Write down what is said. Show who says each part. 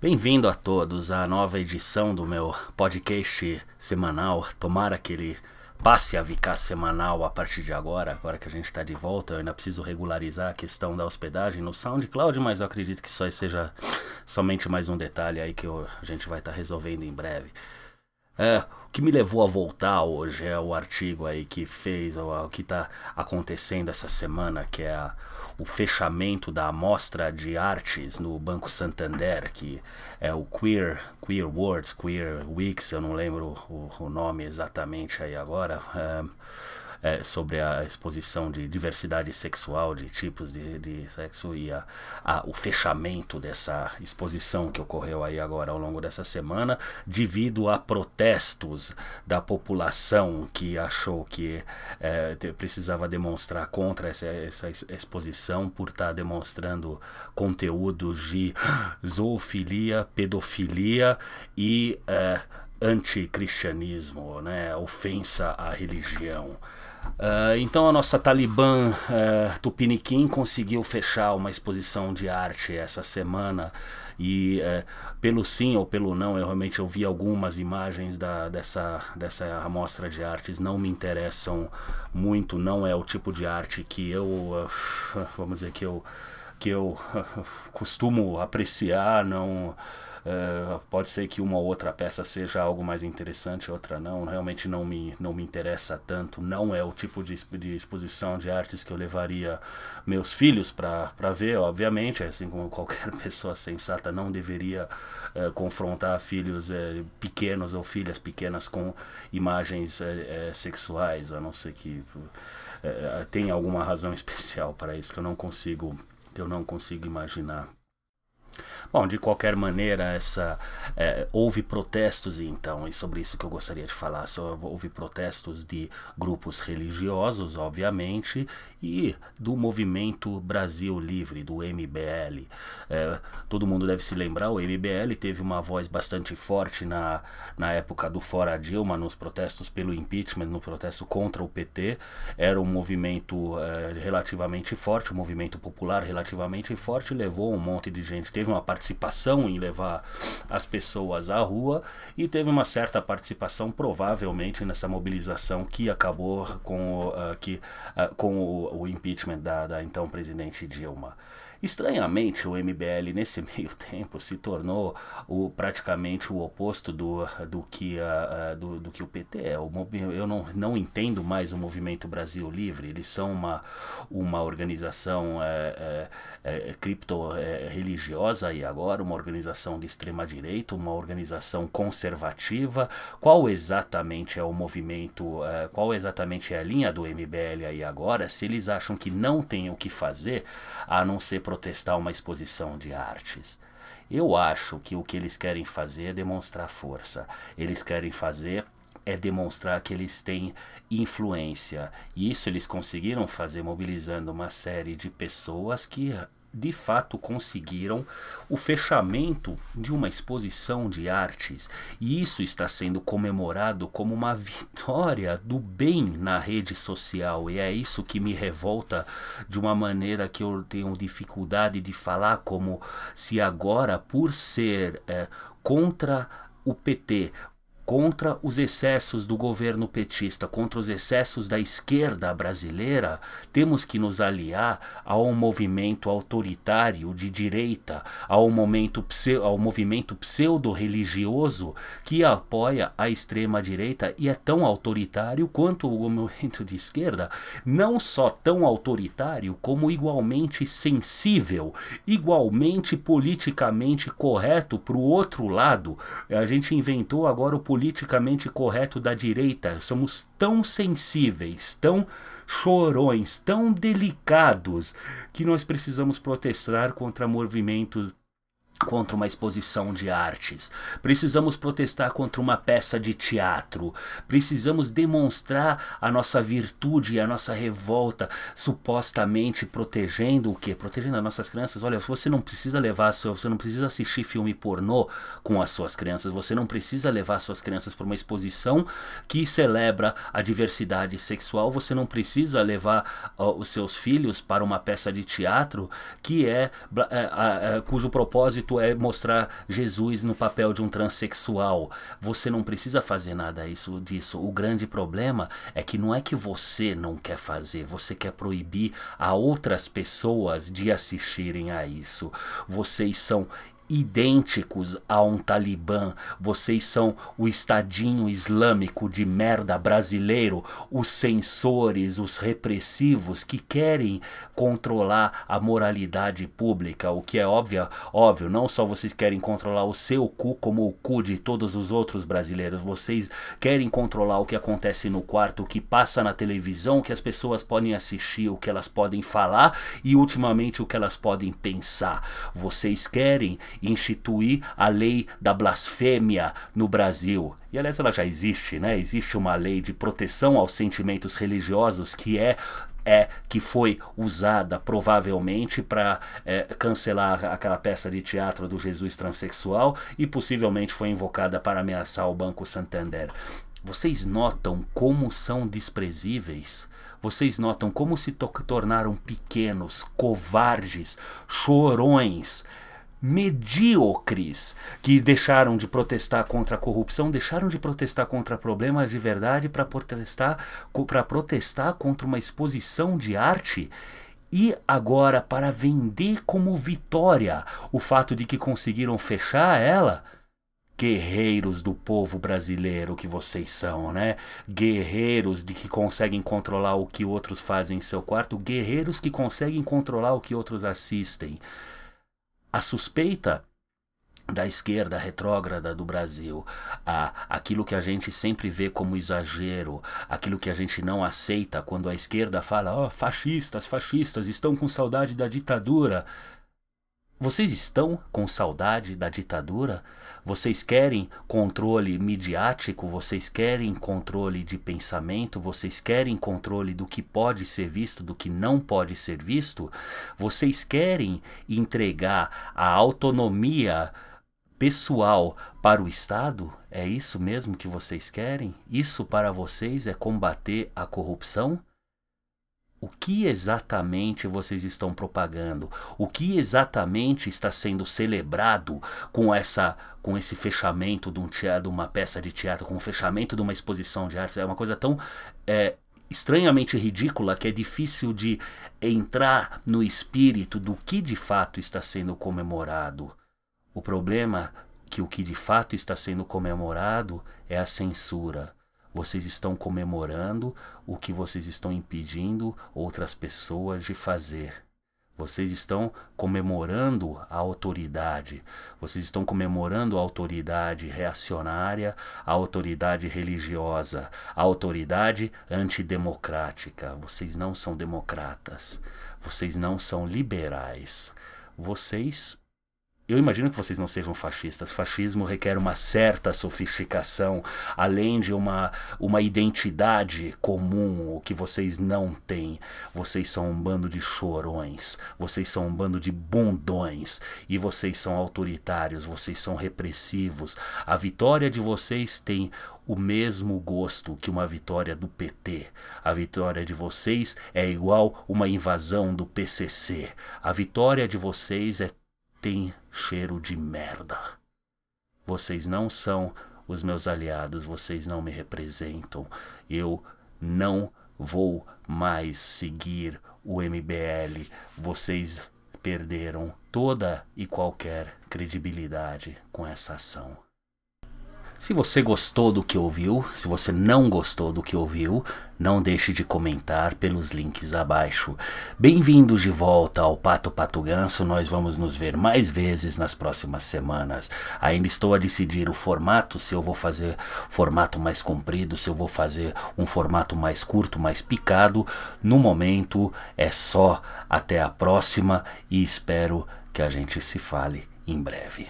Speaker 1: Bem-vindo a todos à nova edição do meu podcast semanal. Tomara que ele passe a ficar semanal a partir de agora, agora que a gente está de volta. Eu ainda preciso regularizar a questão da hospedagem no SoundCloud, mas eu acredito que isso seja somente mais um detalhe aí que eu, a gente vai estar tá resolvendo em breve. É, o que me levou a voltar hoje é o artigo aí que fez, o, que está acontecendo essa semana, que é a, o fechamento da amostra de artes no Banco Santander, que é o Queer, Queer Words, Queer Weeks, eu não lembro o, o nome exatamente aí agora. É, é, sobre a exposição de diversidade sexual, de tipos de, de sexo e a, a, o fechamento dessa exposição que ocorreu aí agora ao longo dessa semana, devido a protestos da população que achou que é, precisava demonstrar contra essa, essa exposição por estar tá demonstrando conteúdos de zoofilia, pedofilia e é, anticristianismo, né, ofensa à religião. Uh, então a nossa Talibã uh, Tupiniquim conseguiu fechar uma exposição de arte essa semana. E uh, pelo sim ou pelo não eu realmente eu vi algumas imagens da, dessa, dessa amostra de artes não me interessam muito não é o tipo de arte que eu vamos dizer que eu que eu costumo apreciar não Uh, pode ser que uma ou outra peça seja algo mais interessante, outra não. Realmente não me, não me interessa tanto. Não é o tipo de, de exposição de artes que eu levaria meus filhos para ver, obviamente. Assim como qualquer pessoa sensata não deveria uh, confrontar filhos uh, pequenos ou filhas pequenas com imagens sexuais, a não ser que tenha alguma razão especial para isso que eu não consigo, que eu não consigo imaginar. Bom, de qualquer maneira, essa é, houve protestos então, e sobre isso que eu gostaria de falar. Só houve protestos de grupos religiosos, obviamente, e do movimento Brasil Livre, do MBL. É, todo mundo deve se lembrar, o MBL teve uma voz bastante forte na, na época do Fora Dilma, nos protestos pelo impeachment, no protesto contra o PT. Era um movimento é, relativamente forte, um movimento popular relativamente forte, levou um monte de gente. Teve uma participação em levar as pessoas à rua e teve uma certa participação, provavelmente, nessa mobilização que acabou com, uh, que, uh, com o, o impeachment da, da então presidente Dilma. Estranhamente, o MBL nesse meio tempo se tornou o, praticamente o oposto do, do, que, do, do, que o PT é. O, eu não, não entendo mais o Movimento Brasil Livre. Eles são uma, uma organização é, é, cripto-religiosa e agora uma organização de extrema-direita, uma organização conservativa. Qual exatamente é o movimento, qual exatamente é a linha do MBL aí agora? Se eles acham que não tem o que fazer a não ser protestar uma exposição de artes. Eu acho que o que eles querem fazer é demonstrar força. Eles querem fazer é demonstrar que eles têm influência. E isso eles conseguiram fazer mobilizando uma série de pessoas que de fato conseguiram o fechamento de uma exposição de artes, e isso está sendo comemorado como uma vitória do bem na rede social, e é isso que me revolta de uma maneira que eu tenho dificuldade de falar, como se agora, por ser é, contra o PT, contra os excessos do governo petista, contra os excessos da esquerda brasileira, temos que nos aliar ao movimento autoritário de direita, ao, momento, ao movimento pseudo-religioso que apoia a extrema-direita e é tão autoritário quanto o movimento de esquerda, não só tão autoritário, como igualmente sensível, igualmente politicamente correto para o outro lado. A gente inventou agora o politicamente correto da direita. Somos tão sensíveis, tão chorões, tão delicados, que nós precisamos protestar contra movimentos contra uma exposição de artes, precisamos protestar contra uma peça de teatro, precisamos demonstrar a nossa virtude e a nossa revolta, supostamente protegendo o que? Protegendo as nossas crianças. Olha, você não precisa levar, você não precisa assistir filme pornô com as suas crianças, você não precisa levar suas crianças para uma exposição que celebra a diversidade sexual, você não precisa levar os seus filhos para uma peça de teatro que é, é, é cujo propósito bonito é mostrar Jesus no papel de um transexual. Você não precisa fazer nada isso, disso. O grande problema é que não é que você não quer fazer, você quer proibir a outras pessoas de assistirem a isso. Vocês são idênticos a um talibã. Vocês são o estadinho islâmico de merda brasileiro, os censores, os repressivos que querem controlar a moralidade pública, o que é óbvio, óbvio, não só vocês querem controlar o seu cu como o cu de todos os outros brasileiros, vocês querem controlar o que acontece no quarto, o que passa na televisão, o que as pessoas podem assistir, o que elas podem falar e ultimamente o que elas podem pensar. Vocês querem instituir a lei da blasfêmia no Brasil. E aliás, ela já existe, né? Existe uma lei de proteção aos sentimentos religiosos que é é que foi usada provavelmente para é, cancelar aquela peça de teatro do Jesus transexual e possivelmente foi invocada para ameaçar o Banco Santander. Vocês notam como são desprezíveis? Vocês notam como se tornaram pequenos, covardes, chorões, medíocres que deixaram de protestar contra a corrupção, deixaram de protestar contra problemas de verdade para protestar para protestar contra uma exposição de arte e agora para vender como vitória o fato de que conseguiram fechar ela. Guerreiros do povo brasileiro que vocês são, né? Guerreiros de que conseguem controlar o que outros fazem em seu quarto, guerreiros que conseguem controlar o que outros assistem a suspeita da esquerda retrógrada do Brasil, a, aquilo que a gente sempre vê como exagero, aquilo que a gente não aceita quando a esquerda fala, ó, oh, fascistas, fascistas, estão com saudade da ditadura. Vocês estão com saudade da ditadura? Vocês querem controle midiático? Vocês querem controle de pensamento? Vocês querem controle do que pode ser visto, do que não pode ser visto? Vocês querem entregar a autonomia pessoal para o Estado? É isso mesmo que vocês querem? Isso para vocês é combater a corrupção? O que exatamente vocês estão propagando, o que exatamente está sendo celebrado com essa com esse fechamento de um teatro, de uma peça de teatro, com o fechamento de uma exposição de arte, é uma coisa tão é, estranhamente ridícula que é difícil de entrar no espírito do que de fato está sendo comemorado. O problema é que o que de fato está sendo comemorado é a censura vocês estão comemorando o que vocês estão impedindo outras pessoas de fazer. Vocês estão comemorando a autoridade, vocês estão comemorando a autoridade reacionária, a autoridade religiosa, a autoridade antidemocrática. Vocês não são democratas, vocês não são liberais. Vocês eu imagino que vocês não sejam fascistas. Fascismo requer uma certa sofisticação, além de uma, uma identidade comum, o que vocês não têm. Vocês são um bando de chorões, vocês são um bando de bundões, e vocês são autoritários, vocês são repressivos. A vitória de vocês tem o mesmo gosto que uma vitória do PT. A vitória de vocês é igual uma invasão do PCC. A vitória de vocês é tem cheiro de merda. Vocês não são os meus aliados, vocês não me representam. Eu não vou mais seguir o MBL. Vocês perderam toda e qualquer credibilidade com essa ação. Se você gostou do que ouviu, se você não gostou do que ouviu, não deixe de comentar pelos links abaixo. Bem-vindos de volta ao Pato Pato Ganso, nós vamos nos ver mais vezes nas próximas semanas. Ainda estou a decidir o formato, se eu vou fazer formato mais comprido, se eu vou fazer um formato mais curto, mais picado. No momento é só até a próxima e espero que a gente se fale em breve.